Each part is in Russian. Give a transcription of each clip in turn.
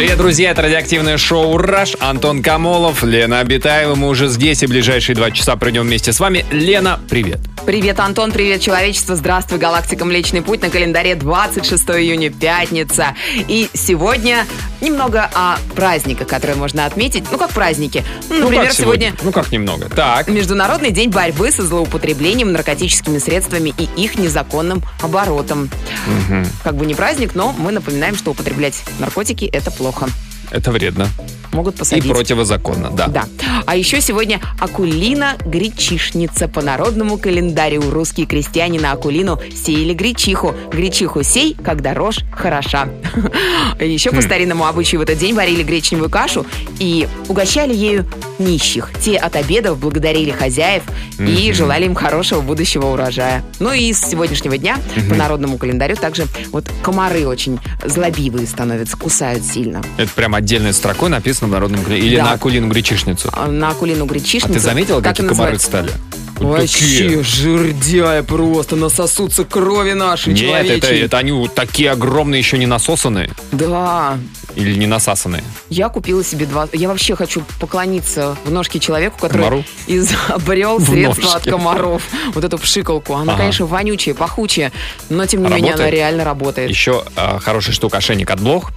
Привет, друзья, это радиоактивное шоу «Раш». Антон Камолов, Лена Абитаева. Мы уже здесь и ближайшие два часа пройдем вместе с вами. Лена, привет. Привет, Антон, привет, человечество. Здравствуй, галактика Млечный Путь. На календаре 26 июня, пятница. И сегодня немного о праздниках, которые можно отметить. Ну, как праздники. Ну, Ну, например, как сегодня... Ну, как немного. Так, Международный день борьбы со злоупотреблением наркотическими средствами и их незаконным оборотом. Как бы не праздник, но мы напоминаем, что употреблять наркотики – это плохо. неплохо. Это вредно. Могут И посадить. противозаконно, да. Да. А еще сегодня Акулина гречишница. По народному календарю русские крестьяне на Акулину сеяли гречиху. Гречиху сей, когда рожь хороша. Еще по старинному обычаю в этот день варили гречневую кашу и угощали ею нищих. Те от обедов благодарили хозяев и желали им хорошего будущего урожая. Ну и с сегодняшнего дня по народному календарю также вот комары очень злобивые становятся, кусают сильно. Это прям отдельной строкой написано в народном. Или Да. на акулину гречишницу. А На Акулину А гречишницу. ты заметила, как какие комары называется? стали? Вообще, жердяя просто, насосутся крови нашей Нет, это, человечьей. это они вот такие огромные, еще не насосанные. Да, Или не насасанные. я купила себе два... Я вообще хочу поклониться в ножке человеку, который Комару? изобрел В средства от ножке. комаров. Вот эту пшикалку. Она, Ага. конечно, вонючая, пахучая, но тем не менее она Работает? реально работает. Еще э, хороший штука ошейник от блох.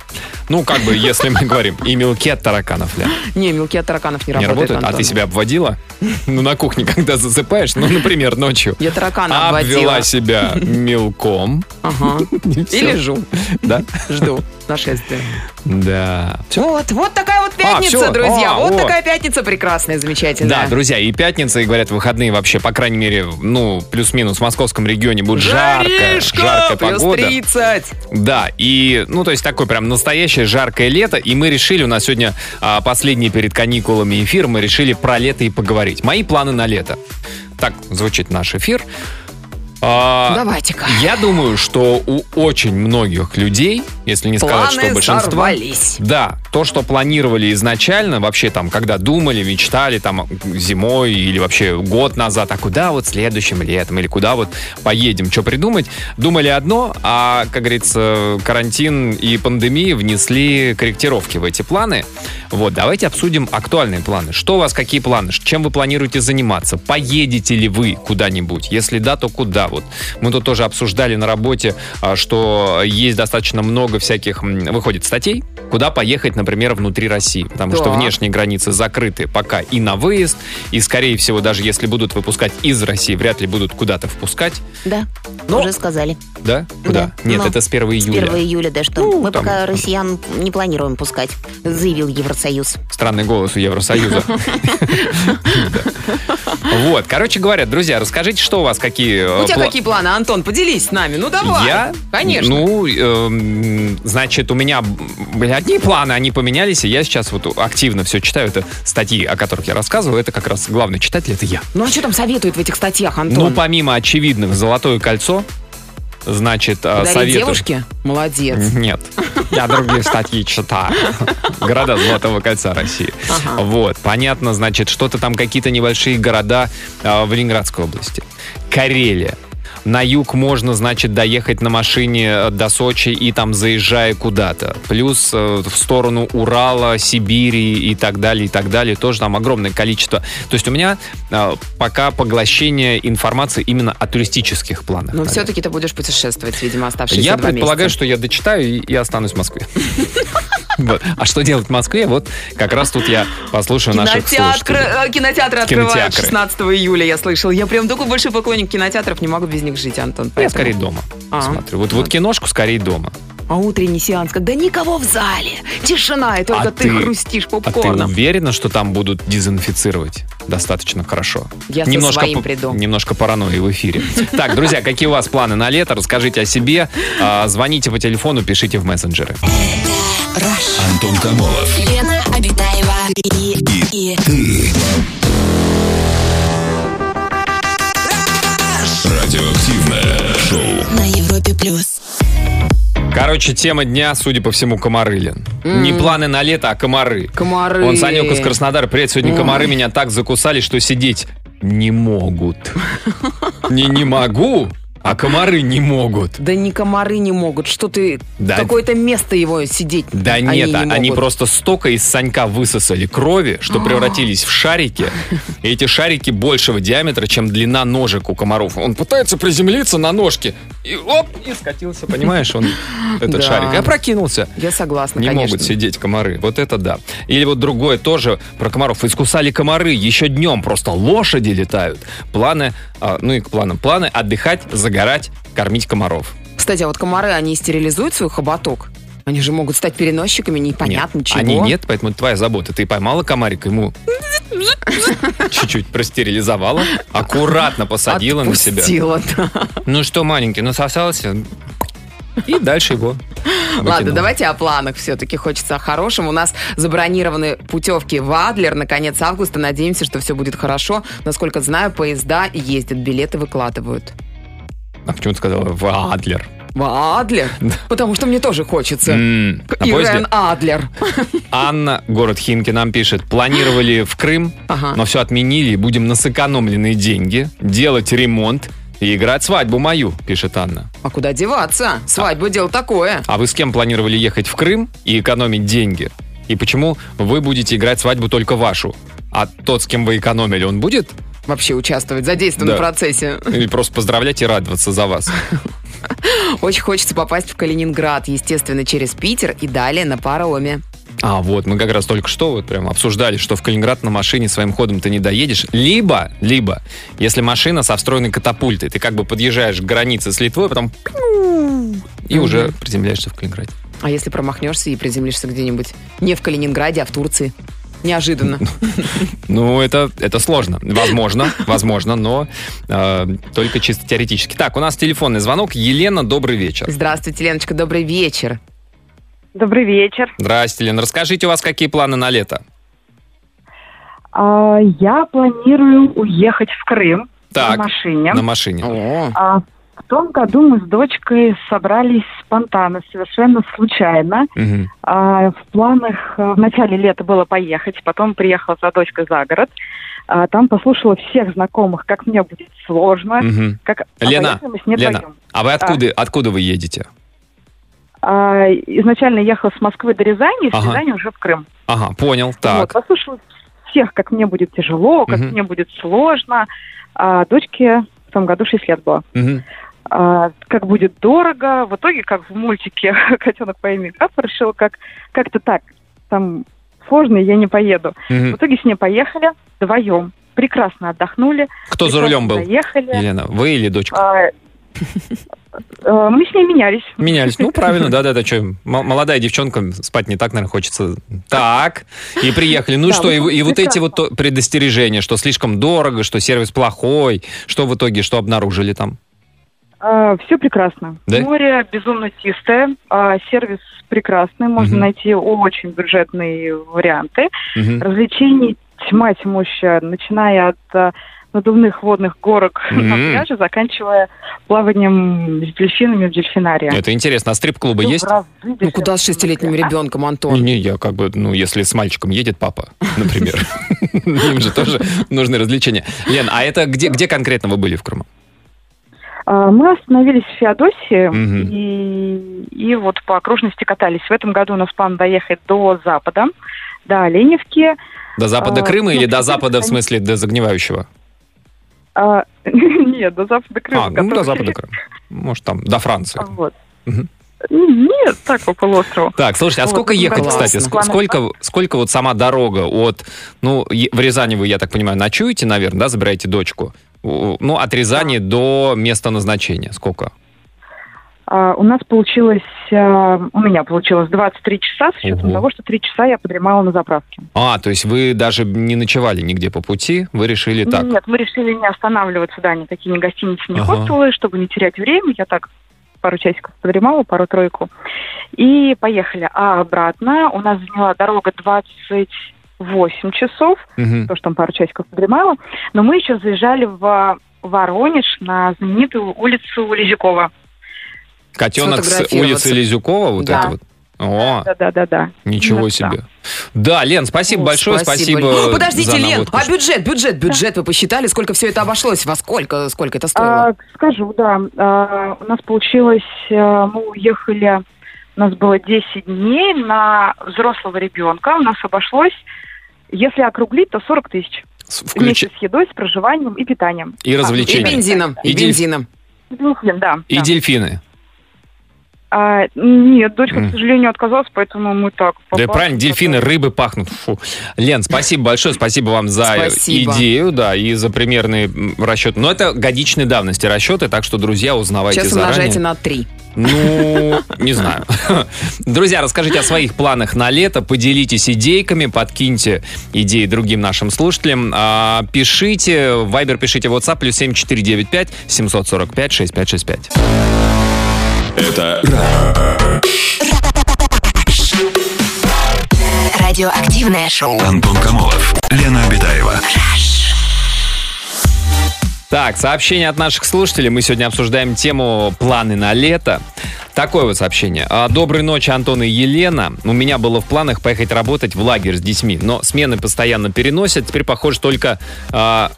Ну, как бы, если мы говорим, и мелки от тараканов, Ля. Не, мелки от тараканов не, Не работают, работают? А ты себя обводила? Ну, на кухне, когда засыпаешь, ну, например, ночью. Я таракана Обвела обводила. себя мелком. Ага. И лежу, Да? жду нашествия. Да. Вот, вот такая вот пятница, всё. друзья. А, вот о. такая пятница прекрасная, замечательная. Да, друзья, и пятница, и говорят, выходные вообще, по крайней мере, ну, плюс-минус в московском регионе будет жарко, Жаришка, жаркая плюс погода. 30. Да, и, ну, то есть такое прям настоящее жаркое лето, и мы решили, у нас сегодня а, последний перед каникулами эфир, мы решили про лето и поговорить. Мои планы на лето. Так звучит наш эфир. А, Давайте-ка. Я думаю, что у очень многих людей, если не сказать, Планы что большинства... сорвались. Да, то, что планировали изначально, вообще там, когда думали, мечтали там зимой или вообще год назад, а куда вот следующим летом или куда вот поедем, что придумать, думали одно, а, как говорится, карантин и пандемия внесли корректировки в эти планы. Вот, давайте обсудим актуальные планы. Что у вас, какие планы? Чем вы планируете заниматься? Поедете ли вы куда-нибудь? Если да, то куда? Вот мы тут тоже обсуждали на работе, а, что есть достаточно много всяких, выходит, статей, куда поехать, например, внутри России. Потому что Так. внешние границы закрыты пока и на выезд, и, скорее всего, даже если будут выпускать из России, вряд ли будут куда-то впускать. Да, Но- уже сказали. Да? Куда? Да. Нет, Но это с 1 С июля. 1 июля, да, что Ну, мы там- пока россиян не планируем пускать, заявил Евросоюз. Странный голос у Евросоюза. Да. Вот, короче говоря, друзья, расскажите, что у вас какие... У э, тебя пла- какие планы, Антон? Поделись с нами. Ну давай. Я? Конечно. Ну, эм, значит, у меня были одни планы, они поменялись, и я сейчас вот активно все читаю. Это статьи, о которых я рассказываю, это как раз главный читатель, это я. Ну а что там советуют в этих статьях, Ну, Антон? помимо очевидных «Золотое кольцо», значит, э, Подарить советую... девушке? Молодец. Нет. Я другие статьи читаю. Города Золотого кольца России. Ага. Вот. Понятно, значит, что-то там какие-то небольшие города э, в Ленинградской области. Карелия. На юг можно, значит, доехать на машине э, до Сочи и там заезжая куда-то. Плюс э, в сторону Урала, Сибири и так далее, и так далее. Тоже там огромное количество. То есть у меня э, пока поглощение информации именно о туристических планах. Но все-таки ты будешь путешествовать, видимо, оставшиеся Я два предполагаю, месяца. что я дочитаю и, и останусь в Москве. Вот. А что делать в Москве? Вот как раз тут я послушаю наших слушателей. э, кинотеатры открывают Кинотеатры. 16 июля, я слышал. Я прям такой большой поклонник кинотеатров, не могу без них жить, Антон. Я поэтому- скорее дома А. смотрю. Вот, вот киношку скорее дома. А утренний сеанс, когда никого в зале, тишина, и только А ты, ты- хрустишь А ты попкорном. уверена, что там будут дезинфицировать достаточно хорошо? Я со своим приду. Немножко паранойи в эфире. Так, друзья, какие у вас планы на лето? Расскажите о себе. А, Звоните по телефону, пишите в мессенджеры. Антон Камолов. Лена Обитаева и, и Радиоактивное шоу. на Европе плюс. Короче, тема дня, судя по всему, комары, Лен. М. Не планы на лето, а комары. Комары. Он Санек из Краснодара. Привет, сегодня Ой. комары меня так закусали, что сидеть не могут. Не не могу, а комары не могут. Да ни комары не могут. Что ты... Да. Какое-то место его сидеть. Да они нет, не а- они могут. просто столько из Санька высосали крови, что превратились в шарики. И эти шарики большего диаметра, чем длина ножек у комаров. Он пытается приземлиться на ножки. И оп, и скатился, понимаешь, он этот Да. шарик. И опрокинулся. Я согласна, Не конечно. могут сидеть комары. Вот это да. Или вот другое тоже про комаров. Искусали комары еще днем. Просто лошади летают. Планы, а, ну и к планам. Планы отдыхать, загорать, кормить комаров. Кстати, а вот комары, они стерилизуют свой хоботок? Они же могут стать переносчиками, непонятно Нет, чего. Они нет, поэтому это твоя забота. Ты поймала комарика, ему чуть-чуть простерилизовала, аккуратно посадила на себя. Отпустила, да. Ну что, маленький, насосался? И дальше его Ладно, выкинула. давайте о планах все-таки. Хочется о хорошем. У нас забронированы путевки в Адлер на конец августа. Надеемся, что все будет хорошо. Насколько знаю, поезда ездят, билеты выкладывают. А почему ты сказала в Адлер? В Адлер? Потому что мне тоже хочется. Поезде? Ирен Адлер. Анна, город Химки, нам пишет. Планировали в Крым, Ага. но все отменили. Будем на сэкономленные деньги делать ремонт и играть свадьбу мою, пишет Анна. А куда деваться? Свадьба дело такое. А вы с кем планировали ехать в Крым и экономить деньги? И почему вы будете играть свадьбу только вашу? А тот, с кем вы экономили, он будет? Вообще участвовать, задействован Да. в процессе. Или просто поздравлять и радоваться за вас? Очень хочется попасть в Калининград, естественно, через Питер и далее на пароме. А, вот, мы как раз только что вот прям обсуждали, что в Калининград на машине своим ходом ты не доедешь. Либо, либо, если машина со встроенной катапультой, ты как бы подъезжаешь к границе с Литвой, потом и уже приземляешься в Калининграде. А если промахнешься и приземлишься где-нибудь не в Калининграде, а в Турции? Неожиданно. Ну, это, это сложно. Возможно, возможно, но э, только чисто теоретически. Так, у нас телефонный звонок. Елена, добрый вечер. Здравствуйте, Леночка, добрый вечер. Добрый вечер. Здрасте, Лена. Расскажите, у вас какие планы на лето? А, Я планирую уехать в Крым Так, на машине. на машине. О, А, В том году мы с дочкой собрались спонтанно, совершенно случайно. Мгм. А, В планах а, в начале лета было поехать, потом приехала за дочкой за город. А, Там послушала всех знакомых, как мне будет сложно. Мгм. Как... а Лена, поехали мы с ней Лена, вдвоем. а вы откуда, откуда вы едете? А, Изначально ехала с Москвы до Рязани, и с Ага. Рязани уже в Крым. Ага, понял. Вот, Так. послушала всех, как мне будет тяжело, как Мгм. мне будет сложно. А дочке в том году 6 лет было. Мгм. А, как будет дорого. В итоге, как в мультике «Котенок по имени Гав» решила, как, как-то так, там сложно, я не поеду. В Мгм. итоге с ней поехали вдвоем. Прекрасно отдохнули. Кто за рулем был? Доехали. Елена, вы или дочка? А, мы с ней менялись. Менялись. Ну, правильно, да-да-да. Что, молодая девчонка, спать не так, наверное, хочется. Так, и приехали. Ну Да, что, и, ну, и вот эти вот предостережения, что слишком дорого, что сервис плохой, что в итоге, что обнаружили там? все прекрасно. Да? Море безумно чистое, а, сервис прекрасный, можно Мгм. найти очень бюджетные варианты. Мгм. Развлечений тьма тьмущая, начиная от а, надувных водных горок на Мгм. пляже, заканчивая плаванием с дельфинами в дельфинарии. Это интересно. А стрип-клубы Всё есть? ну куда с шестилетним ребенком, Антон? Не, не, я как бы, ну, если с мальчиком едет папа, например, им же тоже нужны развлечения. Лен, а это где, где конкретно вы были в Крыму? А, Мы остановились в Феодосии Мгм. и, и вот по окружности катались. В этом году у нас план доехать до запада, до Оленевки. До запада А, Крыма ну, или до запада, в смысле, до загнивающего? А, Нет, до запада Крыма. А, ну, до запада Крыма. Может, там, до Франции. А, Вот. Мгм. Нет, так по полуострову. Так, слушайте, а Вот, сколько ну, ехать, классно. кстати? Ск- Сколько, сколько вот сама дорога от... Ну, в Рязани вы, я так понимаю, ночуете, наверное, да, забираете дочку? Ну, от Рязани до места назначения сколько? А, У нас получилось, а, у меня получилось 23 часа с учетом Ого. того, что 3 часа я подремала на заправке. А, то есть вы даже не ночевали нигде по пути, вы решили так? Нет, мы решили не останавливаться, да, никакие не гостиницы, не Ага. хостелы, чтобы не терять время. Я так пару часиков подремала, пару-тройку. И поехали. А обратно у нас заняла дорога 28 часов, Мгм. то, что там пару часиков подремала. Но мы еще заезжали в Воронеж на знаменитую улицу Лизякова. Котенок с улицы Лизюкова, вот Да. это вот. О, Да, да, да, да. ничего Именно себе. Да, Лен, спасибо О, большое, спасибо. Лен. Подождите, за Лен, а бюджет, бюджет, бюджет вы посчитали, сколько все это обошлось? Во сколько, сколько это стоило? А, скажу, да. А, у нас получилось, а, мы уехали, у нас было 10 дней на взрослого ребенка. У нас обошлось, если округлить, то 40 тысяч. С- Вместе с едой, с проживанием и питанием. И И развлечения. бензином, и И бензином. Дельфин, да. И да. дельфины. А, нет, дочка, М. к сожалению, отказалась, поэтому мы так... Да попали. правильно, дельфины, рыбы пахнут. Фу. Лен, спасибо большое, спасибо вам за Спасибо. идею, да, и за примерный расчет. Но это годичной давности расчеты, так что, друзья, узнавайте Сейчас заранее. умножайте на 3. Ну, не знаю. Друзья, расскажите о своих планах на лето, поделитесь идейками, подкиньте идеи другим нашим слушателям. А, пишите, в Viber пишите в WhatsApp, плюс 7495 745 6565. Это Радиоактивное шоу. Антон Камолов, Лена Обитаева. Так, сообщение от наших слушателей. Мы сегодня обсуждаем тему планы на лето. Такое вот сообщение. А, Доброй ночи, Антон и Елена. У меня было в планах поехать работать в лагерь с детьми, но смены постоянно переносят. Теперь, похоже, только а,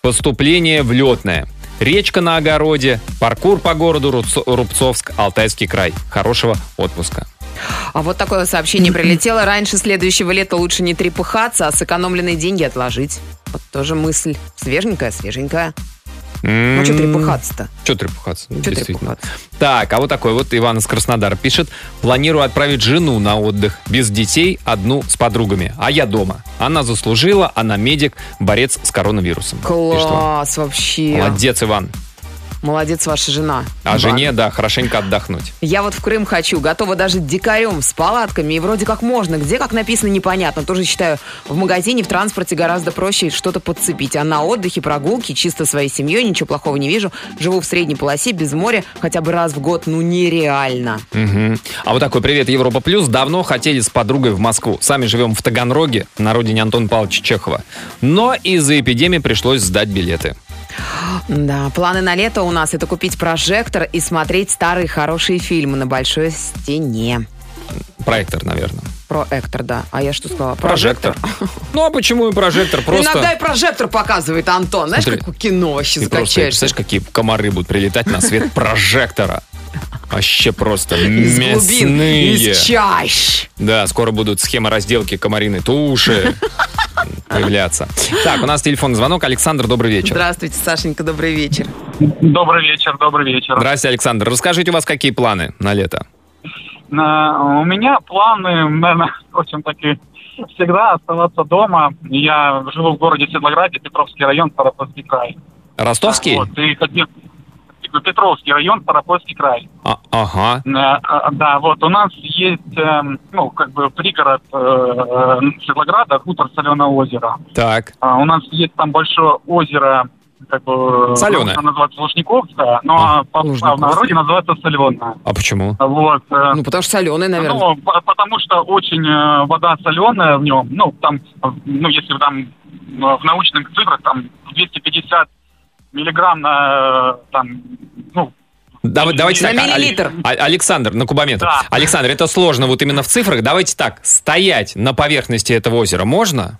поступление в летное. Речка на огороде, паркур по городу Рубцо- Рубцовск, Алтайский край. Хорошего отпуска. А вот такое сообщение прилетело. Раньше следующего лета лучше не трепыхаться, а сэкономленные деньги отложить. Вот тоже мысль. Свеженькая, свеженькая. Ну, что трепыхаться-то? Что трепыхаться? Что Действительно. трепыхаться? Так, а вот такой вот Иван из Краснодара пишет. Планирую отправить жену на отдых. Без детей, одну с подругами. А я дома. Она заслужила, она медик, борец с коронавирусом. Класс вообще. Молодец, Иван. Молодец ваша жена. А Иван. жене, да, хорошенько отдохнуть. Я вот в Крым хочу, готова даже дикарем с палатками, и вроде как можно. Где, как написано, непонятно. Тоже считаю, в магазине, в транспорте гораздо проще что-то подцепить. А на отдыхе, прогулки, чисто своей семьей, ничего плохого не вижу. Живу в средней полосе, без моря, хотя бы раз в год, ну нереально. Мгм. А вот такой привет, Европа Плюс. Давно хотели с подругой в Москву. Сами живем в Таганроге, на родине Антона Павловича Чехова. Но из-за эпидемии пришлось сдать билеты. Да, планы на лето у нас это купить прожектор и смотреть старые хорошие фильмы на большой стене. Проектор, наверное. Проектор, да. А я что сказала? Прожектор. Ну а почему и прожектор? Просто... Иногда и прожектор показывает Антон. Знаешь, Смотри. как у кино вообще Ты просто представляешь, какие комары будут прилетать на свет прожектора. Вообще просто Из глубин, мясные. из чащ. Да, скоро будут схемы разделки комариной туши появляться. Так, у нас телефонный звонок. Александр, добрый вечер. Здравствуйте, Сашенька, добрый вечер. Добрый вечер, добрый вечер. Здравствуйте, Александр. Расскажите, у вас какие планы на лето? На- У меня планы, наверное, очень такие всегда оставаться дома. Я живу в городе Седлограде, Петровский район, Старопольский край. Ростовский? Вот, и хотел... Петровский район, Старопольский край. А- ага. Э, э, Да, вот у нас есть, эм, ну, как бы пригород э, э, Седлограда, хутор Соленое озеро. Так. А У нас есть там большое озеро, как бы... Соленое. оно называется Лужниковское, но А, по- Лужниковское. в народе называется Соленое. А почему? Вот. э, Ну, потому что соленый, наверное. Ну, по- потому что очень э, вода соленая в нем. Ну, там, э, ну, если там э, в научных цифрах, там 250 миллиграмм на, э, там, ну, Давай- Давайте На так. А- миллилитр. А- Александр, на кубометр. Да. Александр, это сложно вот именно в цифрах. Давайте так. Стоять на поверхности этого озера можно?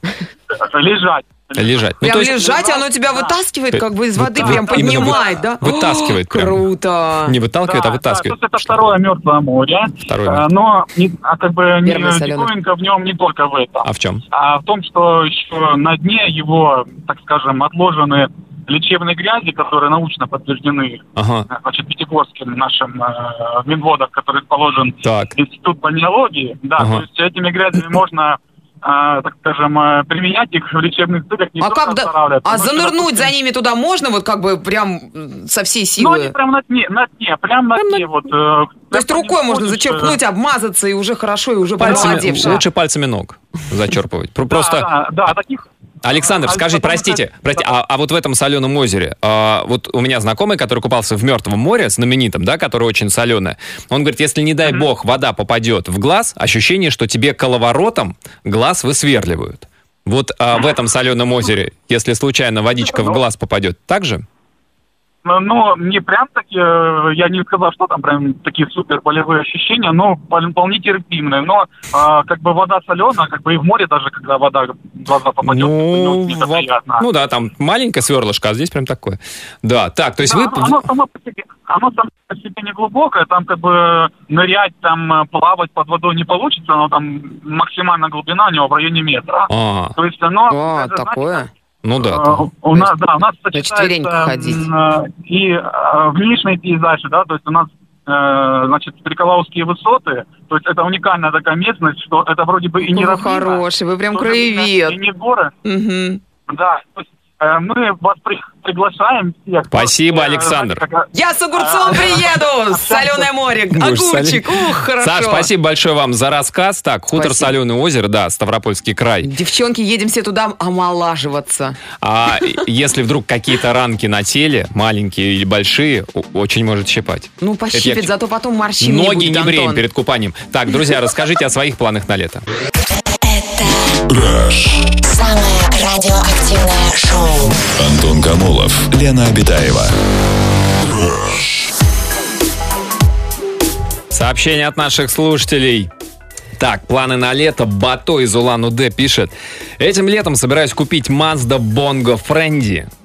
лежать. Лежать. Ну, Прям то есть- лежать, оно тебя Да. вытаскивает как бы из Вот воды, так. прям Именно поднимает, да? вытаскивает О, прям. Круто. Не выталкивает, а Да, да, то вытаскивает. есть это второе мертвое море. Второе Э. Но не- а как бы диковинка в нем не только в этом. А в чем? а в том, что еще на дне его, так скажем, отложены лечебные грязи, которые научно подтверждены Ага. значит, Пятигорским нашим э, в Минводах, который расположен Так. Институт бальнеологии. Да, Ага. то есть этими грязями можно, э, так скажем, э, применять их в лечебных целях. Не А как да- А занырнуть за допустим, ними туда можно, вот как бы прям со всей Ну, они силы? прям на дне, на дне, прям на дне. Вот, э, То есть прям рукой можно ходишь, э, зачерпнуть, обмазаться, и уже хорошо, и уже Пальцами, помолодевшая. лучше пальцами ног зачерпывать. Про- да, Просто, Да, да, таких... Александр, А скажите, простите, простите, а, а вот в этом соленом озере, а, вот у меня знакомый, который купался в Мертвом море, знаменитом, да, которое очень соленое, он говорит, если, не дай бог, вода попадет в глаз, ощущение, что тебе коловоротом глаз высверливают. Вот а, в этом соленом озере, если случайно водичка в глаз попадет, так же? Ну, не прям таки, э, я не сказал, что там прям такие супер болевые ощущения, но впол- вполне терпимые. Но а, как бы вода соленая, как бы и в море даже, когда вода в глаза попадет, Ну, во- приятно. ну да, там маленькое сверлышко, а здесь прям такое. Да, так, то есть Да, вы... оно, оно само по себе, оно само по себе не глубокое, там как бы нырять, там э, плавать под водой не получится, но там максимальная глубина у него в районе метра. А, То есть оно... Знаете, такое. Ну да. Э, там. У нас, да, у нас на сочетается ходить. э, и э, внешний пейзаж, да, то есть у нас э, значит, Стреколовские высоты, то есть это уникальная такая местность, что это вроде бы и не вы равнина, хороший, вы прям краевед. И не горы, Мгм. да, то есть мы вас при- приглашаем всех. Спасибо, Э, Александр. Я с огурцом приеду! Соленое море, огурчик, ух, хорошо. Саш, спасибо большое вам за рассказ. Так, хутор. Соленое озеро, да, Ставропольский край. Девчонки, едем все туда омолаживаться. А если вдруг какие-то ранки на теле, маленькие или большие, очень может щипать. Ну, пощипит, зато потом морщин не Ноги не бреем перед купанием. Так, друзья, расскажите о своих планах на лето. Rush. Самое радиоактивное шоу. Антон Камолов, Лена Обитаева. Сообщение от наших слушателей. Так, планы на лето. Бато из Улан-Удэ пишет. Этим летом собираюсь купить Mazda Bongo.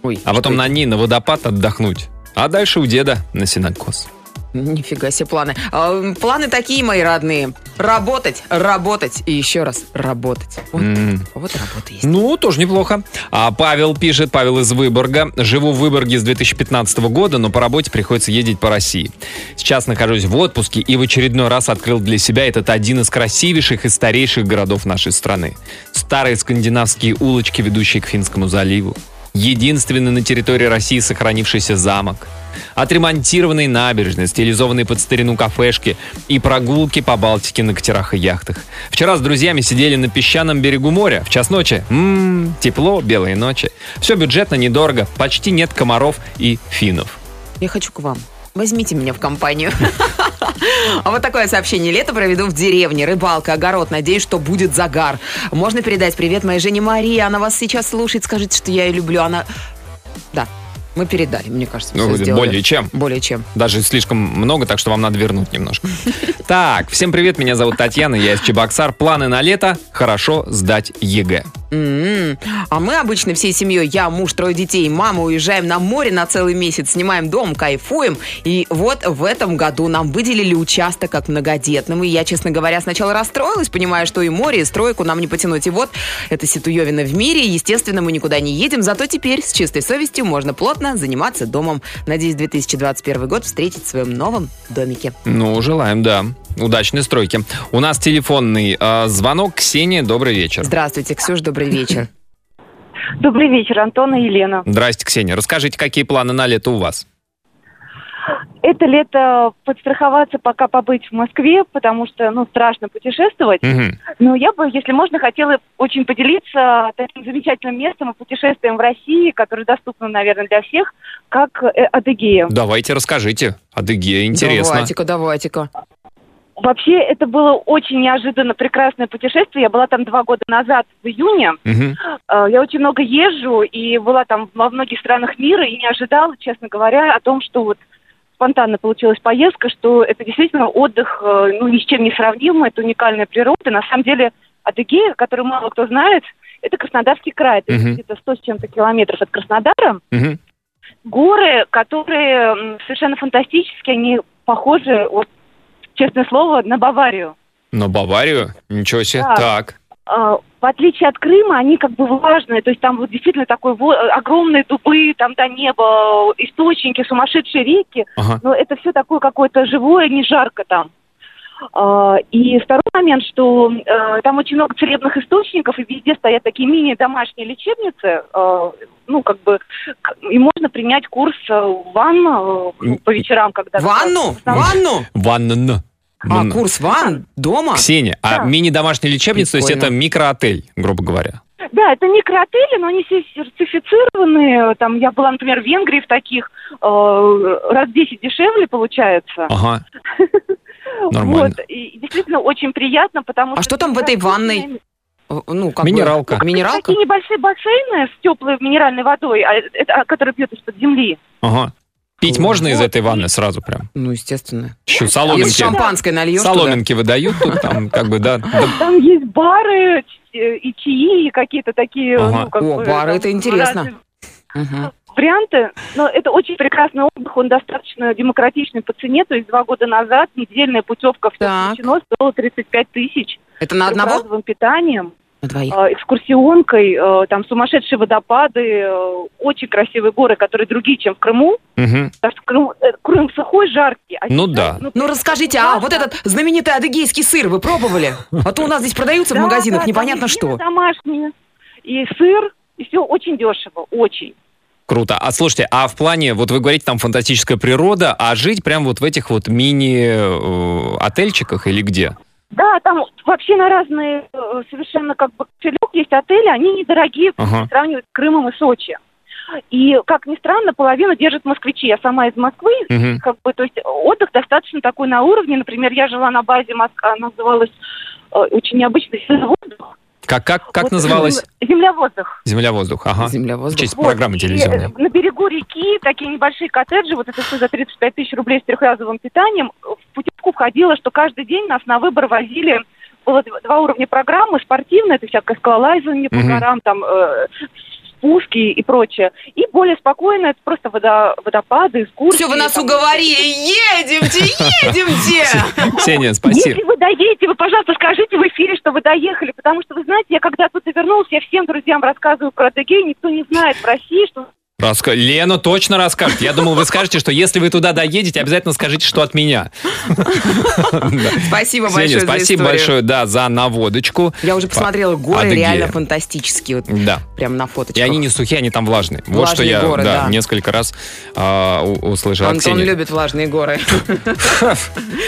Ой, а потом на ней на водопад отдохнуть. А дальше у деда на синокос. Нифига себе планы. А, планы такие, мои родные. Работать, работать и еще раз работать. Вот, М. вот работа есть. Ну, тоже неплохо. А Павел пишет, Павел из Выборга. Живу в Выборге с 2015 года, но по работе приходится ездить по России. Сейчас нахожусь в отпуске и в очередной раз открыл для себя этот один из красивейших и старейших городов нашей страны. Старые скандинавские улочки, ведущие к Финскому заливу. Единственный на территории России сохранившийся замок. Отремонтированные набережные, стилизованные под старину кафешки и прогулки по Балтике на катерах и яхтах. Вчера с друзьями сидели на песчаном берегу моря в час ночи. Ммм, тепло, белые ночи. Все бюджетно, недорого, почти нет комаров и финнов. Я хочу к вам. Возьмите меня в компанию. А вот такое сообщение. Лето проведу в деревне. Рыбалка, огород. Надеюсь, что будет загар. Можно передать привет моей жене Марии. Она вас сейчас слушает. Скажите, что я ее люблю. Она... Да, мы передали, мне кажется. Ну, всё сделали. более чем. Более чем. Даже слишком много, так что вам надо вернуть немножко. Так, всем привет, меня зовут Татьяна, я из Чебоксар. Планы на лето – хорошо сдать ЕГЭ. М-м. А мы обычно всей семьей, я, муж, трое детей, мама, уезжаем на море на целый месяц, снимаем дом, кайфуем. И вот в этом году нам выделили участок как многодетным. И я, честно говоря, сначала расстроилась, понимая, что и море, и стройку нам не потянуть. И вот это ситуевина в мире. Естественно, мы никуда не едем, зато теперь с чистой совестью можно плотно заниматься домом. Надеюсь, 2021 год встретить в своем новом домике. Ну, желаем, да. Удачной стройки. У нас телефонный э, звонок. Ксения, добрый вечер. Здравствуйте, Ксюш, добрый вечер. Добрый вечер, Антон и Елена. Здрасте, Ксения. Расскажите, какие планы на лето у вас? Это лето подстраховаться, пока побыть в Москве, потому что, ну, страшно путешествовать. Мгм. Но я бы, если можно, хотела очень поделиться таким замечательным местом и путешествием в России, которое доступно, наверное, для всех, как э, Адыгея. Давайте расскажите. Адыгея, интересно. Давайте-ка, давайте-ка. Вообще, это было очень неожиданно прекрасное путешествие. Я была там два года назад, в июне. Э, Я очень много езжу и была там во многих странах мира и не ожидала, честно говоря, о том, что вот спонтанно получилась поездка, что это действительно отдых, э, ну, ни с чем не сравнимый, это уникальная природа. На самом деле, Адыгея, которую мало кто знает, это Краснодарский край, это Мгм. где-то 100 с чем-то километров от Краснодара. Мгм. Горы, которые совершенно фантастические, они похожи, вот, честное слово, на Баварию. Но Баварию? Ничего себе. Да. Так. А, в отличие от Крыма, они как бы влажные, то есть там вот действительно такой во- огромные дубы, там до неба, источники, сумасшедшие реки, Ага. но это все такое какое-то живое, не жарко там. А, И второй момент, что э, там очень много целебных источников, и везде стоят такие мини-домашние лечебницы, э, ну, как бы, и можно принять курс э, ванн э, по вечерам, когда... Ванну? Ванну? Ванна. А, курс ван? Дома? Ксения, а Да. мини-домашняя лечебница, то есть это микроотель, грубо говоря. Да, это микроотели, но они все сертифицированные. Там я была, например, в Венгрии в таких э, раз в 10 дешевле получается. Ага. Нормально. Вот, и действительно очень приятно, потому А что... что там в этой ванной? Ну, как бы- Минералка. Минералка? Такие небольшие бассейны с теплой минеральной водой, а это, а, которая бьет из-под земли. Ага. Пить можно из этой ванны сразу прям? Ну, естественно. Еще соломинки. шампанское нальешь туда. Соломинки выдают тут там, как бы, да. Там есть бары и чаи, и какие-то такие... Ага. ну, как О, бы, бары, там, это интересно. Мгм. Варианты, но это очень прекрасный отдых, он достаточно демократичный по цене, то есть два года назад недельная путевка Так. включено стоила 35 тысяч. Это на С одного? разовым питанием, На двоих. э, экскурсионкой, э, там сумасшедшие водопады, э, очень красивые горы, которые другие, чем в Крыму. Мгм. Потому что Крым, э, Крым сухой, жаркий. а Ну да. Ну, расскажите, а вот этот знаменитый адыгейский сыр вы пробовали? А то у нас здесь продаются в магазинах непонятно что. домашние, и сыр, и все очень дешево, очень. Круто. А слушайте, а в плане, вот вы говорите, там фантастическая природа, а жить прям вот в этих вот мини-отельчиках или где? Да, там вообще на разные э, совершенно как бы кошелек есть отели, они недорогие, Ага. сравнивать с Крымом и Сочи. И, как ни странно, половину держат москвичи. Я сама из Москвы, Мгм. как бы, то есть отдых достаточно такой на уровне. Например, я жила на базе Москва, она называлась э, очень необычно «Земля воздух». Как, как, как Вот, называлась? Земля воздух. Земля-воздух. Ага. Земля В воздух. честь Вот. программы И, телевизионной. э, на берегу реки такие небольшие коттеджи, вот это все за 35 тысяч рублей с трехразовым питанием. В путевку входило, что каждый день нас на выбор возили было дв- два уровня программы, спортивная, это всякое скалолазание по горам, там э, спуски и прочее. И более спокойно, это просто водо- водопады, экскурсии. Все, вы нас там. уговорили. Едемте, едемте. Ксения, спасибо. Если вы доедете, вы, пожалуйста, скажите в эфире, что вы доехали, потому что, вы знаете, я когда оттуда вернулась, я всем друзьям рассказываю про Адыгею, никто не знает в России, что Раска- Лена точно расскажет. Я думал, вы скажете, что если вы туда доедете, обязательно скажите, что от меня. Спасибо большое спасибо большое, да, за наводочку. Я уже посмотрела, горы реально фантастические. Да. прям на И фоточках. они не сухие, они там влажные. вот что я несколько раз а, услышал Антон любит влажные горы.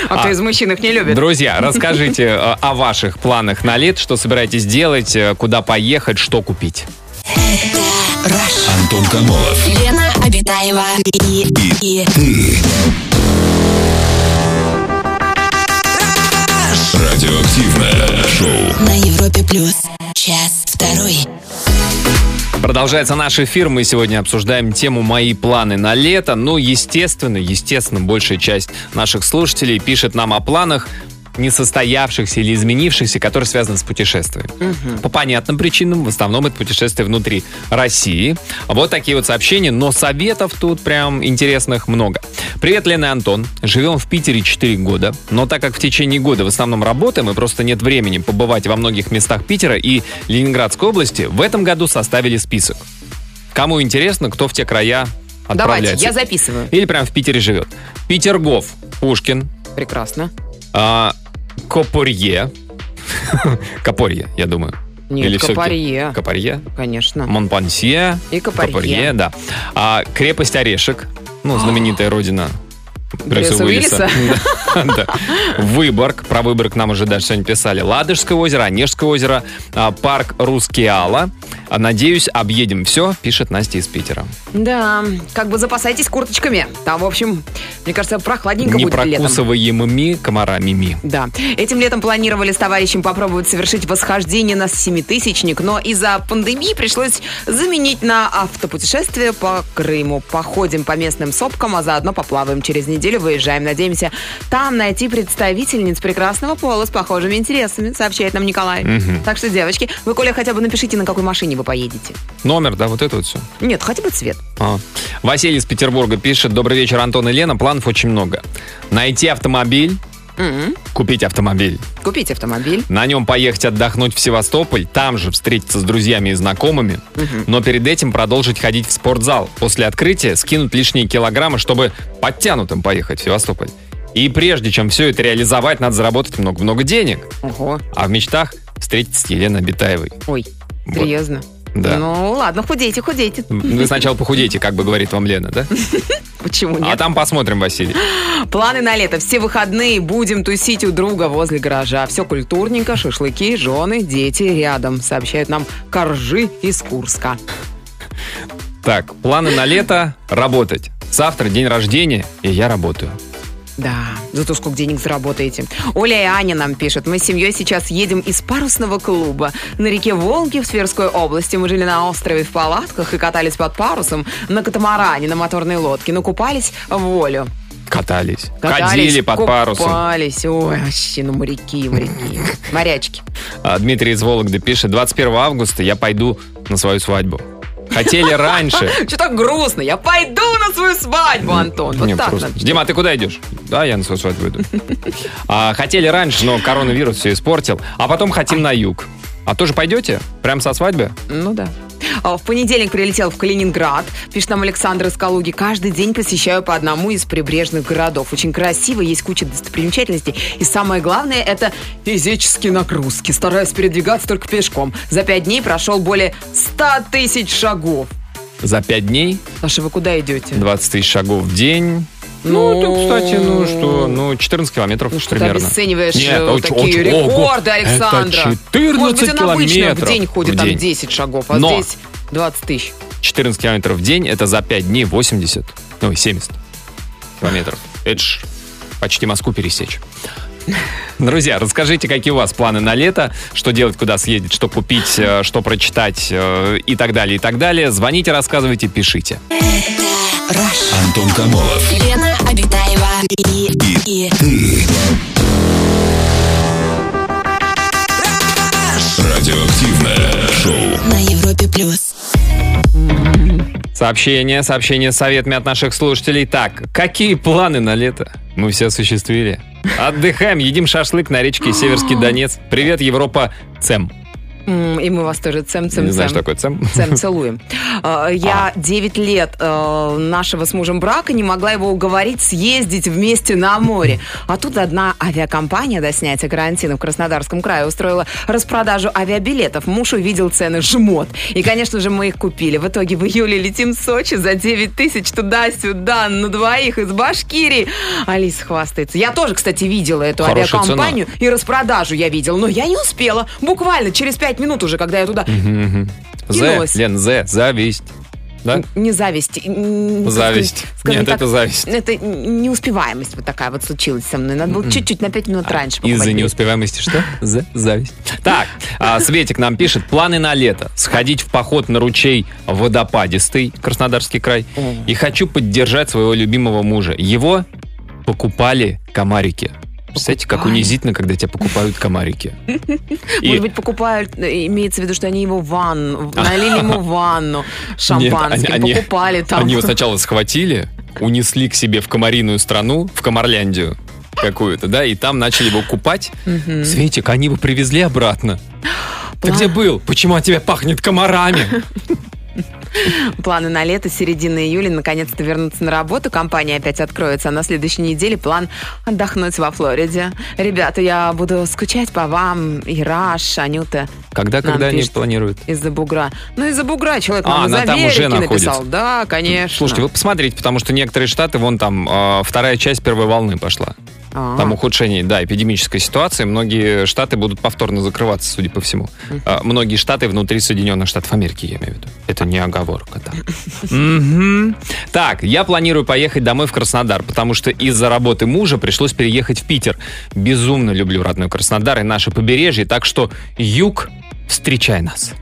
А кто из мужчин их не любит? Друзья, расскажите э, о ваших планах на лет, что собираетесь делать, э, куда поехать, что купить. Антон Камолов. Лена Обитаева и, и Радиоактивное шоу. на Европе плюс. Час второй. Продолжается наш эфир. Мы сегодня обсуждаем тему «Мои планы на лето». Ну, естественно, естественно, большая часть наших слушателей пишет нам о планах несостоявшихся или изменившихся, которые связаны с путешествием. По понятным причинам, в основном это путешествие внутри России. Вот такие вот сообщения, но советов тут прям интересных много. Привет, Лена и Антон. Живем в Питере 4 года, но так как в течение года в основном работаем и просто нет времени побывать во многих местах Питера и Ленинградской области, в этом году составили список. Кому интересно, кто в те края Давайте, отправляется. я записываю. Или прям в Питере живет. Петергоф, Пушкин, Прекрасно. а, Копорье. Копорье, я думаю. Нет, Или Копарье. Копорье. Конечно. Монпансье. И Копарье. да. А, крепость Орешек. Ну, знаменитая родина Брюса Брюса Уиллиса. Выборг. Про Выборг нам уже даже сегодня писали. Ладожское озеро, Онежское озеро, а, парк Рускеала. А, Надеюсь, объедем все, пишет Настя из Питера. Да, как бы запасайтесь курточками. Там, в общем, мне кажется, прохладненько будет летом. Непрокусываемыми комарами. Да. Этим летом планировали с товарищем попробовать совершить восхождение на семитысячник, но из-за пандемии пришлось заменить на автопутешествие по Крыму. Походим по местным сопкам, а заодно поплаваем. Через неделю выезжаем. Надеемся там найти представительниц прекрасного пола с похожими интересами, сообщает нам Николай. Мгм. Так что, девочки, вы, Коля, хотя бы напишите, на какой машине вы поедете. Номер, да, вот это вот все. Нет, хотя бы цвет. А. Василий из Петербурга пишет. Добрый вечер, Антон и Лена. Планов очень много. Найти автомобиль, М-м. купить автомобиль, Купить автомобиль. на нем поехать отдохнуть в Севастополь, там же встретиться с друзьями и знакомыми, но перед этим продолжить ходить в спортзал. После открытия скинуть лишние килограммы, чтобы подтянутым поехать в Севастополь. И прежде чем все это реализовать, надо заработать много-много денег. Ого. А в мечтах встретиться с Еленой Абитаевой. Ой, Вот. серьезно. Да. Ну, ладно, худейте, худейте. Вы сначала похудейте, как бы говорит вам Лена, да? Почему А нет? там посмотрим, Василий. Планы на лето. Все выходные будем тусить у друга возле гаража. Все культурненько, шашлыки, жены, дети рядом, сообщают нам Коржи из Курска. Так, планы на лето – работать. Завтра день рождения, и я работаю. Да, зато сколько денег заработаете. Оля и Аня нам пишут. Мы с семьей сейчас едем из парусного клуба. На реке Волги в Тверской области мы жили на острове в палатках и катались под парусом на катамаране, на моторной лодке. Но купались в волю. Катались. Катались, Ходили под парусом. Купались. Ой, вообще, ну моряки, моряки. Морячки. А, Дмитрий из Вологды пишет, 21 августа я пойду на свою свадьбу. Хотели раньше. Что так грустно? Я пойду на свою свадьбу, Антон. Вот так надо. Дима, а ты куда идешь? Да, я на свою свадьбу иду. А, хотели раньше, но коронавирус все испортил. А потом хотим на юг. А тоже пойдете? Прям со свадьбы? Ну да. А, В понедельник прилетел в Калининград. Пишет нам Александр из Калуги. Каждый день посещаю по одному из прибрежных городов. Очень красиво, есть куча достопримечательностей. И самое главное, это физические нагрузки. Стараюсь передвигаться только пешком. За пять дней прошел более 100 тысяч шагов. За пять дней Саша, вы куда идете? 20 тысяч шагов в день. Ну, Ну, кстати, ну что, ну, 14 километров Ну, что ты примерно. обесцениваешь Нет, э, очень- такие очень- ого, рекорды Александра. Это 14 Может быть, он обычно в километров день ходит в там день. 10 шагов, а Но. здесь 20 тысяч. 14 километров в день, это за 5 дней 80, ну и 70 километров. Это ж почти Москву пересечь. Друзья, расскажите, какие у вас планы на лето, что делать, куда съездить, что купить, э, что прочитать э, и так далее, и так далее. Звоните, рассказывайте, пишите. Антон Камолов. Лена Обитаева и, и, Радиоактивное шоу. на Европе плюс. Сообщение, сообщение с советами от наших слушателей. Так, какие планы на лето? Мы все осуществили. Отдыхаем, едим шашлык на речке Северский Донец. Привет, Европа, Цем. И мы вас тоже цем-цем-цем. Не знаю, что такое Цем. Цем целуем. Э, Я 9 лет э, нашего с мужем брака не могла его уговорить съездить вместе на море. А тут одна авиакомпания до снятия карантина в Краснодарском крае устроила распродажу авиабилетов. Муж увидел цены жмот. И, конечно же, мы их купили. В итоге в июле летим в Сочи за 9 тысяч туда-сюда на двоих из Башкирии. Алиса хвастается. Я тоже, кстати, видела эту Хорошая авиакомпанию и распродажу я видела, но я не успела. Буквально через 5 минут уже, когда я туда Зе, Кинулась. Лен, Зе, зависть. Да? Не зависть. Зависть. сказать- Нет, так, это зависть. Это неуспеваемость вот такая вот случилась со мной. Надо было чуть-чуть на 5 минут раньше покупать Из-за неуспеваемости что? Зе, зависть. Так, а, Светик нам пишет. Планы на лето. Сходить в поход на ручей водопадистый, Краснодарский край. И хочу поддержать своего любимого мужа. Его покупали комарики. Представляете, как унизительно, когда тебя покупают комарики. Может быть, покупают, э, имеется в виду, что они его ванну, налили ему ванну шампанским, покупали там. Они его сначала схватили, унесли к себе в комариную страну, в Комарляндию какую-то, да, и там начали его купать. Светик, они его привезли обратно. Ты где был? Почему от тебя пахнет комарами? Планы на лето, середина июля, наконец-то вернуться на работу. Компания опять откроется, а на следующей неделе план отдохнуть во Флориде. Ребята, я буду скучать по вам, Ираш, Анюта. Когда, когда они планируют? Из-за бугра. Ну, из-за бугра человек А, нам она там уже Америки написал. находится. Да, конечно. Слушайте, вы посмотрите, потому что некоторые штаты, вон там э, вторая часть первой волны пошла. А. Там ухудшение, да, эпидемической ситуации. Многие штаты будут повторно закрываться, судя по всему. А, Многие штаты внутри Соединенных Штатов Америки, я имею в виду. Это не оговорка. Мгм. Так, я планирую поехать домой в Краснодар, потому что из-за работы мужа пришлось переехать в Питер. Безумно люблю родной Краснодар и наше побережье, так что юг, встречай нас.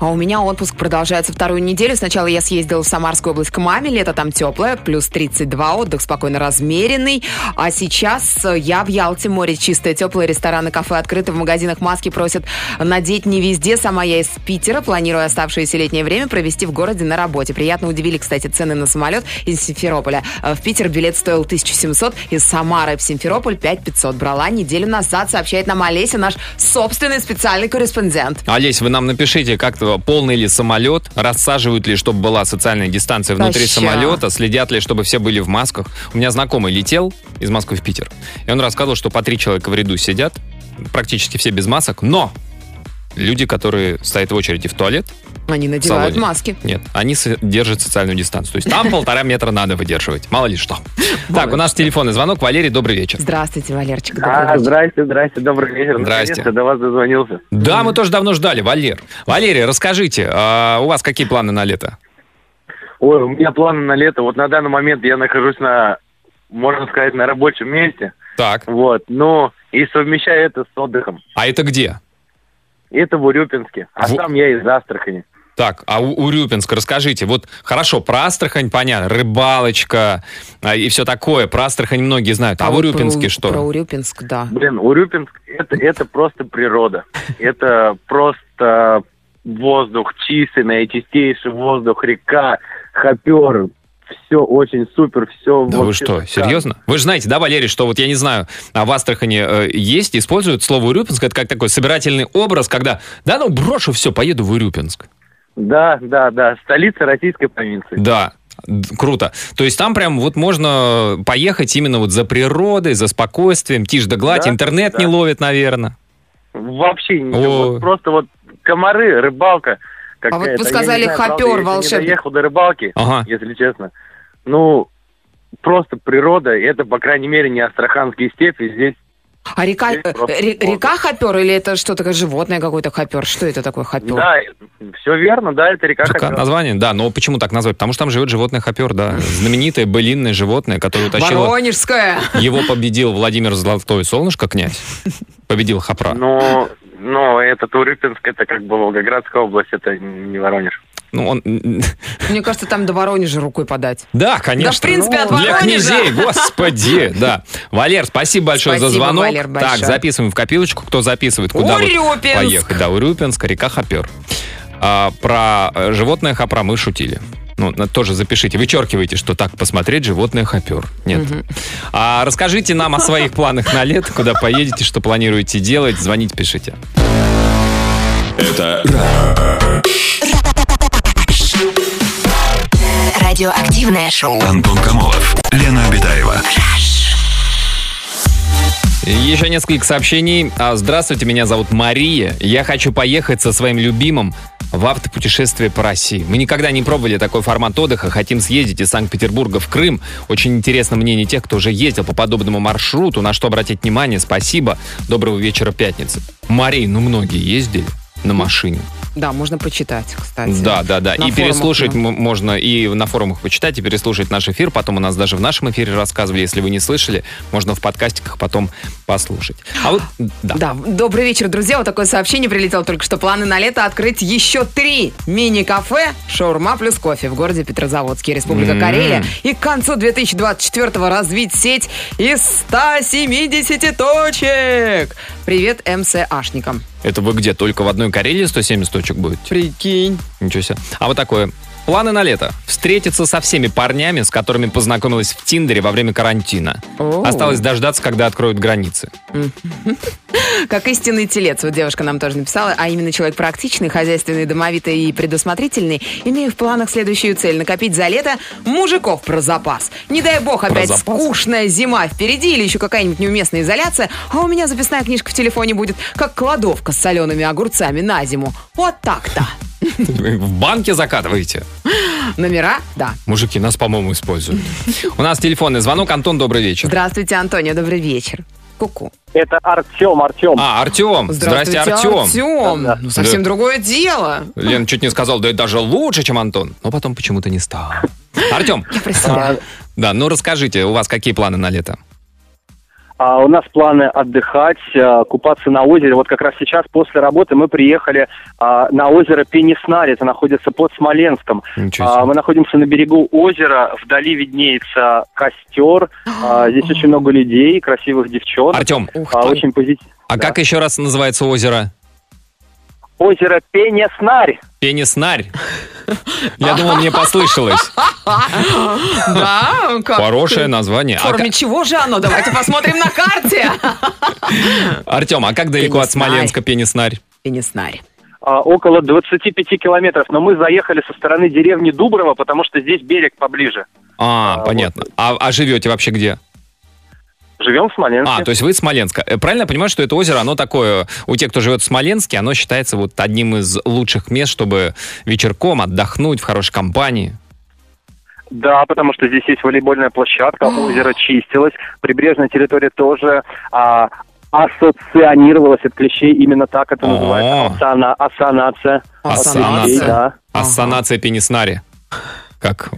А у меня отпуск продолжается вторую неделю. Сначала я съездила в Самарскую область к маме. Лето там теплое, плюс 32, отдых спокойно размеренный. А сейчас э, я в Ялте, море чистое, теплое, рестораны, кафе открыты, в магазинах маски просят надеть не везде. Сама я из Питера, планирую оставшееся летнее время провести в городе на работе. Приятно удивили, кстати, цены на самолет из Симферополя. Э, В Питер билет стоил 1700, из Самары в Симферополь 5500. Брала неделю назад, сообщает нам Олеся, наш собственный специальный корреспондент. Олесь, вы нам напишите, как полный ли самолет, рассаживают ли, чтобы была социальная дистанция внутри Таща. самолета, следят ли, чтобы все были в масках. У меня знакомый летел из Москвы в Питер, и он рассказывал, что по три человека в ряду сидят, практически все без масок, но люди, которые стоят в очереди в туалет, Они надевают салоне, маски. Нет, они держат социальную дистанцию. То есть там полтора метра надо выдерживать, мало ли что. Так, у нас телефонный звонок. Валерий, добрый вечер. Здравствуйте, Валерчик. А, здрасте, здрасте, добрый вечер. Здрасте. До вас дозвонился. Да, мы тоже давно ждали, Валер. Валерий, расскажите, а у вас какие планы на лето? Ой, у меня планы на лето. Вот на данный момент я нахожусь на можно сказать, на рабочем месте. Так. Вот, ну, и совмещаю это с отдыхом. А это где? Это в Урюпинске. А В- сам я из Астрахани. Так, а у Урюпинск, расскажите, вот хорошо, про Астрахань понятно, рыбалочка а, и все такое, про Астрахань многие знают, а, в вот Урюпинске про, что? Про Урюпинск, да. Блин, Урюпинск это, это просто природа. Это просто воздух чистый, наичистейший воздух, река, хопер. Все очень супер, все. Да вы что, серьезно? Вы же знаете, да, Валерий, что вот я не знаю, а в Астрахани э, есть, используют слово Урюпинск, это как такой собирательный образ, когда, да, ну брошу все, поеду в Урюпинск. Да, да, да. Столица российской провинции. Да, круто. То есть там прям вот можно поехать именно вот за природой, за спокойствием, тишь да гладь, Да, интернет не да. ловит, наверное. Вообще ничего. Вот просто вот комары, рыбалка. А вот вы сказали, знаю, правда, хопер я доехал до рыбалки, Ага. если честно. Ну, просто природа, это, по крайней мере, не астраханские степи. Здесь А река, э, река хопер или это что такое животное какое-то хопер? Что это такое хопер? Да, все верно, да, это река Хопер. название, да, но почему так назвать? Потому что там живет животное хопер, да, знаменитое былинное животное, которое утащило... Воронежская. Его победил Владимир Золотое Солнышко, князь. Победил Хопра. Но, но этот Урюпинск, это как бы Волгоградская область, это не Воронеж. Ну, он... Мне кажется, там до Воронежа рукой подать. Да, конечно. Да, в принципе, от Для Воронежа. князей, господи, да. Валер, спасибо большое за Спасибо, звонок. Валер, большое. так, записываем в копилочку, кто записывает, куда вот Урюпинск. поехать. Да, Урюпинск, река Хопер. А, про э, животное Хопра мы шутили. Ну, тоже запишите, вычеркивайте, что так посмотреть животное Хопер. Нет. А расскажите нам о своих планах на лето, куда поедете, что планируете делать. Звоните, пишите. Это Радиоактивное шоу. Антон Камолов, Лена Обитаева. Еще несколько сообщений. А, Здравствуйте, меня зовут Мария. Я хочу поехать со своим любимым в автопутешествие по России. Мы никогда не пробовали такой формат отдыха. Хотим съездить из Санкт-Петербурга в Крым. Очень интересно мнение тех, кто уже ездил по подобному маршруту. На что обратить внимание? Спасибо. Доброго вечера пятницы. Мария, ну многие ездили на машине. Да, можно почитать, кстати. Да, да, да. На и форумах, переслушать да. можно и на форумах почитать, и переслушать наш эфир. Потом у нас даже в нашем эфире рассказывали. Если вы не слышали, можно в подкастиках потом послушать. А вот, да. Да, добрый вечер, друзья. Вот такое сообщение прилетело только что. Планы на лето открыть еще три мини-кафе «Шаурма плюс кофе» в городе Петрозаводске, Республика М. Карелия. И к концу 2024 развить сеть из 170 точек. Привет МСАшникам. Это вы где? Только в одной Карелии 170 точек будет? Прикинь. Ничего себе. А вот такое. Планы на лето. Встретиться со всеми парнями, с которыми познакомилась в Тиндере во время карантина. Осталось дождаться, когда откроют границы. Как истинный телец, вот девушка нам тоже написала, а именно человек практичный, хозяйственный, домовитый и предусмотрительный, имею в планах следующую цель – накопить за лето мужиков про запас. Не дай бог опять запас? скучная зима впереди или еще какая-нибудь неуместная изоляция, а у меня записная книжка в телефоне будет как кладовка с солеными огурцами на зиму. Вот так-то. В банке закатываете? Номера? Да. Мужики, нас, по-моему, используют. У нас телефонный звонок. Антон, добрый вечер. Здравствуйте, Антонио, добрый вечер. Ку-ку. Это Артем, Артем. А, Артем. Здрасте, Артем. Артем. Да-да. Ну, совсем Да. другое дело. Лен чуть не сказал, да это даже лучше, чем Антон. Но потом почему-то не стал. Артем, Я себя. да, ну расскажите, у вас какие планы на лето? А, у нас планы отдыхать, а, купаться на озере. Вот как раз сейчас после работы мы приехали а, на озеро Пениснари. Это находится под Смоленском. А, мы находимся на берегу озера. Вдали виднеется костер. А, здесь очень много людей, красивых девчонок. Артем, А, очень позитивно. а как еще раз называется озеро? Озеро Пениснари. Пениснарь. Я думал, мне послышалось. Да, как? Хорошее название. В А форме чего же оно? Давайте посмотрим на карте. Артем, а как далеко от Пениснарь. Смоленска Пениснарь? Пениснари. А, около 25 километров. Но мы заехали со стороны деревни Дуброво, потому что здесь берег поближе. А, А, понятно. А, а живете вообще где? Живем в Смоленске. А, то есть вы из Смоленска. Э, Правильно я понимаю, что это озеро, оно такое, у тех, кто живет в Смоленске, оно считается вот одним из лучших мест, чтобы вечерком отдохнуть в хорошей компании. Да, потому что здесь есть волейбольная площадка, озеро чистилось, прибрежная территория тоже а, ассоцианировалась от клещей, именно так это называется, асанация. Ассанация. Клещей, да. Ассанация Пениснари. Как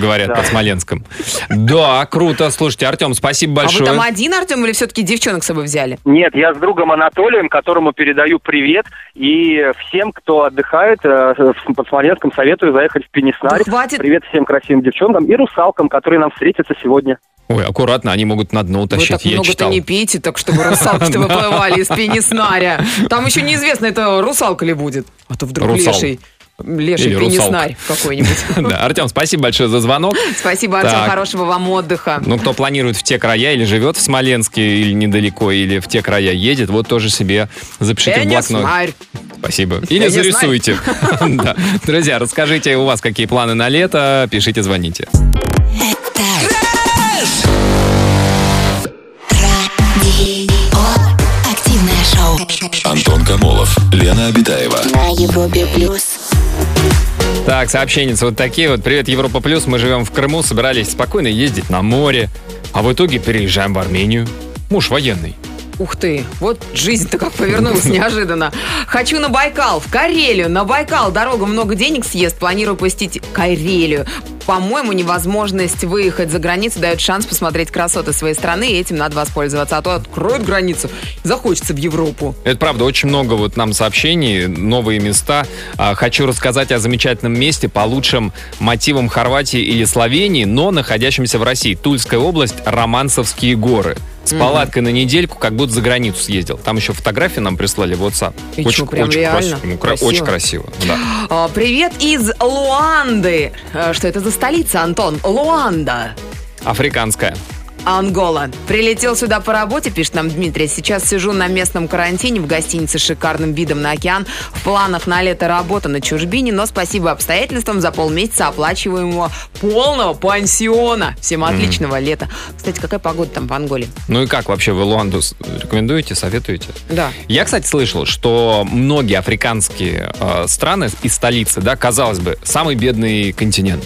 говорят Да. под Смоленском. Да, круто. Слушайте, Артем, спасибо А вы большое. там один, Артем, или все-таки девчонок с собой взяли? Нет, я с другом Анатолием, которому передаю привет. И всем, кто отдыхает э, под Смоленском, советую заехать в Пенеснарь. Да хватит. Привет всем красивым девчонкам и русалкам, которые нам встретятся сегодня. Ой, аккуратно, они могут на дно Вы утащить, так я много-то читал. не пейте, так чтобы русалки-то выплывали из пенеснаря. Там еще неизвестно, это русалка ли будет. А то вдруг Русал. леший. Леший Или пенеснарь какой-нибудь. Да, Артем, спасибо большое за звонок. Спасибо, Артем, хорошего вам отдыха. Ну, кто планирует в те края или живет в Смоленске, или недалеко, или в те края едет, вот тоже себе запишите в блокнот. Спасибо. Или зарисуйте. Друзья, расскажите у вас, какие планы на лето. Пишите, звоните. Антон Камолов, Лена Обитаева. На Европе плюс. Так, сообщения вот такие вот. Привет, Европа Плюс. Мы живем в Крыму, собирались спокойно ездить на море. А в итоге переезжаем в Армению. Муж военный. Ух ты, вот жизнь-то как повернулась неожиданно. Хочу на Байкал, в Карелию. На Байкал дорога много денег съест. Планирую посетить Карелию. По-моему, невозможность выехать за границу дает шанс посмотреть красоты своей страны, и этим надо воспользоваться. А то откроют границу, захочется в Европу. Это правда, очень много вот нам сообщений, новые места. А, Хочу рассказать о замечательном месте по лучшим мотивам Хорватии или Словении, но находящемся в России. Тульская область, Романцевские горы. С Мгм. палаткой на недельку, как будто за границу съездил. Там еще фотографии нам прислали в WhatsApp. И очень, чё, прям очень реально? красиво. Кра- Красиво? Очень красиво, да. А, Привет из Луанды. А, Что это за столица, Антон? Луанда. Африканская. Ангола. Прилетел сюда по работе, пишет нам Дмитрий. Сейчас сижу на местном карантине в гостинице с шикарным видом на океан. В планах на лето работа на чужбине, но спасибо обстоятельствам за полмесяца оплачиваемого полного пансиона. Всем отличного лета. Кстати, какая погода там в Анголе? Ну и как вообще вы Луанду рекомендуете, советуете? Да. Я, кстати, слышал, что многие африканские э, страны и столицы, да, казалось бы, самый бедный континент.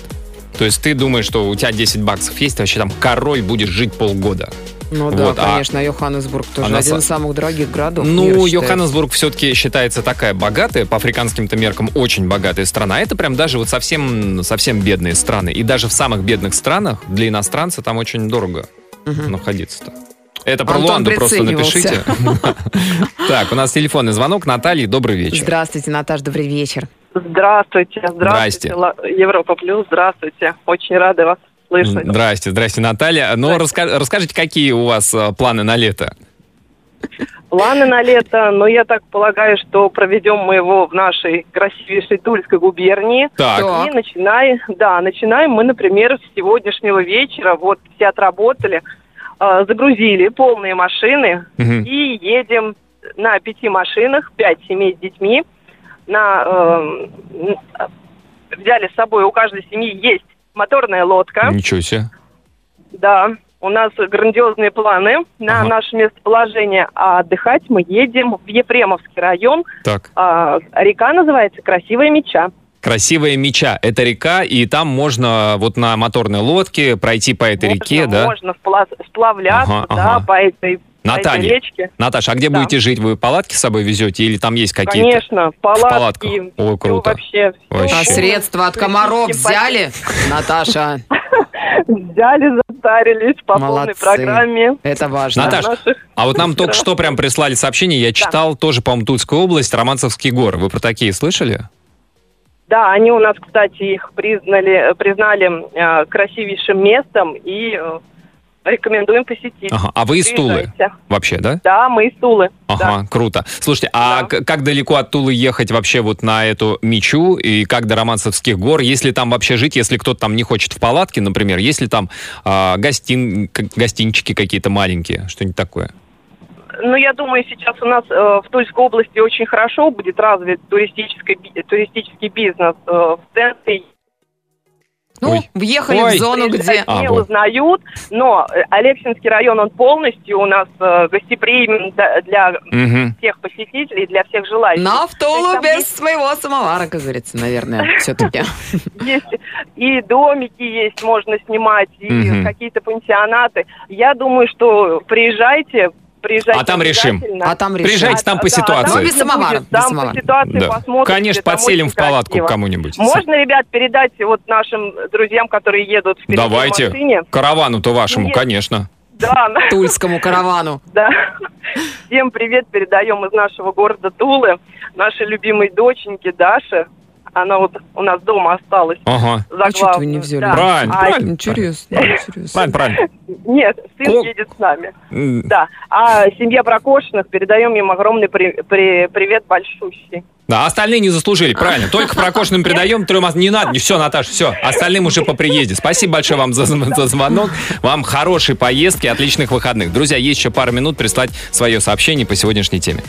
То есть ты думаешь, что у тебя 10 баксов есть, вообще там король будешь жить полгода. Ну да, Вот, а- конечно, Йоханнесбург тоже а на один из самых дорогих городов. Ну. Йоханнесбург все-таки считается такая богатая, по африканским-то меркам очень богатая страна. А это прям даже вот совсем, совсем бедные страны. И даже в самых бедных странах для иностранца там очень дорого находиться-то. Это про Антон Луанду просто напишите. Так, у нас телефонный звонок. Наталья, добрый вечер. Здравствуйте, Наташ, добрый вечер. Здравствуйте, Здрасте. здравствуйте, Ла- Европа Плюс, здравствуйте. Очень рада вас слышать. Здрасте, здрасте, Наталья. Ну, раска- расскажите, какие у вас э, планы на лето? Планы на лето, но я так полагаю, что проведем мы его в нашей красивейшей Тульской губернии. Так. И начинаем, да, начинаем мы, например, с сегодняшнего вечера. Вот все отработали, э, загрузили полные машины Мгм. и едем на пяти машинах, пять семей с детьми. На, э, взяли с собой, у каждой семьи есть моторная лодка. Ничего себе. Да, у нас грандиозные планы на наше местоположение. А отдыхать мы едем в Ефремовский район. Так. А, река называется Красивая Меча. Красивая меча. Это река, и там можно вот на моторной лодке пройти по этой реке, да? Можно спла- сплавляться, Ага, да, ага. по этой, речке. Наташа, а где Да. будете жить? Вы палатки с собой везете или там есть какие-то? Конечно, В палатки. палатках. Ой, круто. вообще. всё. Вообще. А средства от комаров взяли, Наташа? Взяли, затарились по полной программе. Это важно. Наташ, а вот нам только что прям прислали сообщение, я читал тоже, по-моему, Тульская область, Романцевские горы. Вы про такие слышали? Да, они у нас, кстати, их признали, признали э, красивейшим местом и э, рекомендуем посетить. Ага. А вы из Тулы? Вообще, да? Да, мы из Тулы. Ага, круто. Слушайте, а к- как далеко от Тулы ехать вообще вот на эту Мичу и как до Романцевских гор? Если там вообще жить, если кто-то там не хочет в палатке, например, если там а, гостин, гостинчики какие-то маленькие, что-нибудь такое? Ну, я думаю, сейчас у нас э, в Тульской области очень хорошо будет развит туристический, туристический бизнес. Э, в центре Ну, въехали Ой. в зону, где... А, не вот. узнают, но э, Алексинский район, он полностью у нас э, гостеприимен для Мгм. всех посетителей, для всех желающих. Но в То есть без своего самовара, как говорится, наверное, все-таки. есть и домики есть, можно снимать, и какие-то пансионаты. Я думаю, что приезжайте, Приезжайте А там решим. А там решим. Приезжайте там по Да, ситуации. там Ну, без самовара, будет, без Там самовара. по ситуации Да. посмотрите. Конечно, подселим в палатку красиво. кому-нибудь. Можно, ребят, передать вот нашим друзьям, которые едут впереди в Давайте. машине? Каравану-то вашему, Нет. конечно. Да, Тульскому каравану. да. Всем привет передаем из нашего города Тулы. Нашей любимой доченьке Даше. Она вот у нас дома осталась. Ага. За А чё ты вы не взяли? да. Правильно, А, правильно. Интересно, интересно. Правильно, правильно. Нет, сын Ко- едет с нами. Да. А семье Прокошиных передаем им огромный при- при- привет большущий. Да, остальные не заслужили, правильно. Только прокошенным передаем, трем не надо, все, Наташа, все. Остальным уже по приезде. Спасибо большое вам за, за звонок. Вам хорошей поездки, отличных выходных. Друзья, есть еще пару минут прислать свое сообщение по сегодняшней теме.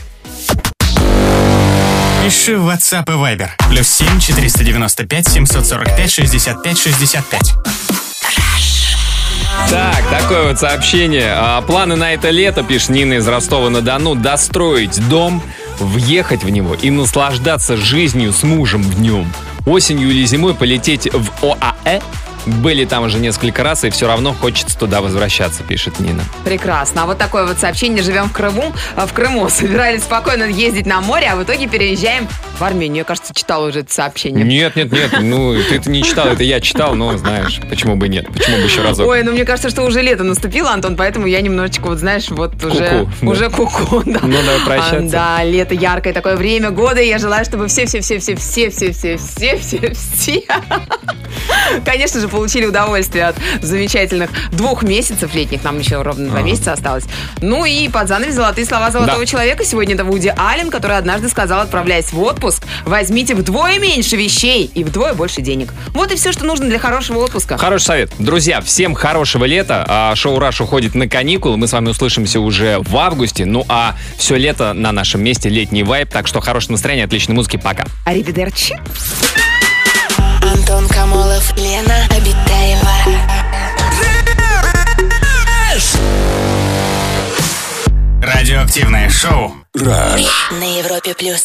Пиши в WhatsApp и Viber. Плюс 7 495 745 65 65. Так, такое вот сообщение. А, планы на это лето, пишет Нина из Ростова-на-Дону, достроить дом, въехать в него и наслаждаться жизнью с мужем в нем. Осенью или зимой полететь в ОАЭ. Были там уже несколько раз, и все равно хочется туда возвращаться, пишет Нина. Прекрасно. А вот такое вот сообщение. Живем в Крыму. а В Крыму собирались спокойно ездить на море, а в итоге переезжаем в Армению. Я, кажется, читала уже это сообщение. Нет, нет, нет, ну ты это не читал, это я читал, но знаешь, почему бы нет, почему бы еще разок. Ой, ну мне кажется, что уже лето наступило, Антон, поэтому я немножечко, вот знаешь, вот уже, Ку-ку, да. уже куку, да. Ну, давай прощаться. А, да, лето яркое такое время года, и я желаю, чтобы все-все-все-все-все-все-все-все-все, конечно же, получили удовольствие от замечательных двух месяцев летних, нам еще ровно два месяца осталось. Ну и под занавес золотые слова золотого Да. человека. Сегодня это Вуди Аллен, который однажды сказал, отправляясь в отпуск, возьмите вдвое меньше вещей и вдвое больше денег. Вот и все, что нужно для хорошего отпуска. Хороший совет. Друзья, всем хорошего лета. А, Шоу «Раш» уходит на каникулы. Мы с вами услышимся уже в августе. Ну а все лето на нашем месте летний вайб. Так что хорошего настроения, отличной музыки. Пока. Аривидерчи. Антон Камолов, Лена Обитаева. Радиоактивное шоу. Раш. На Европе плюс.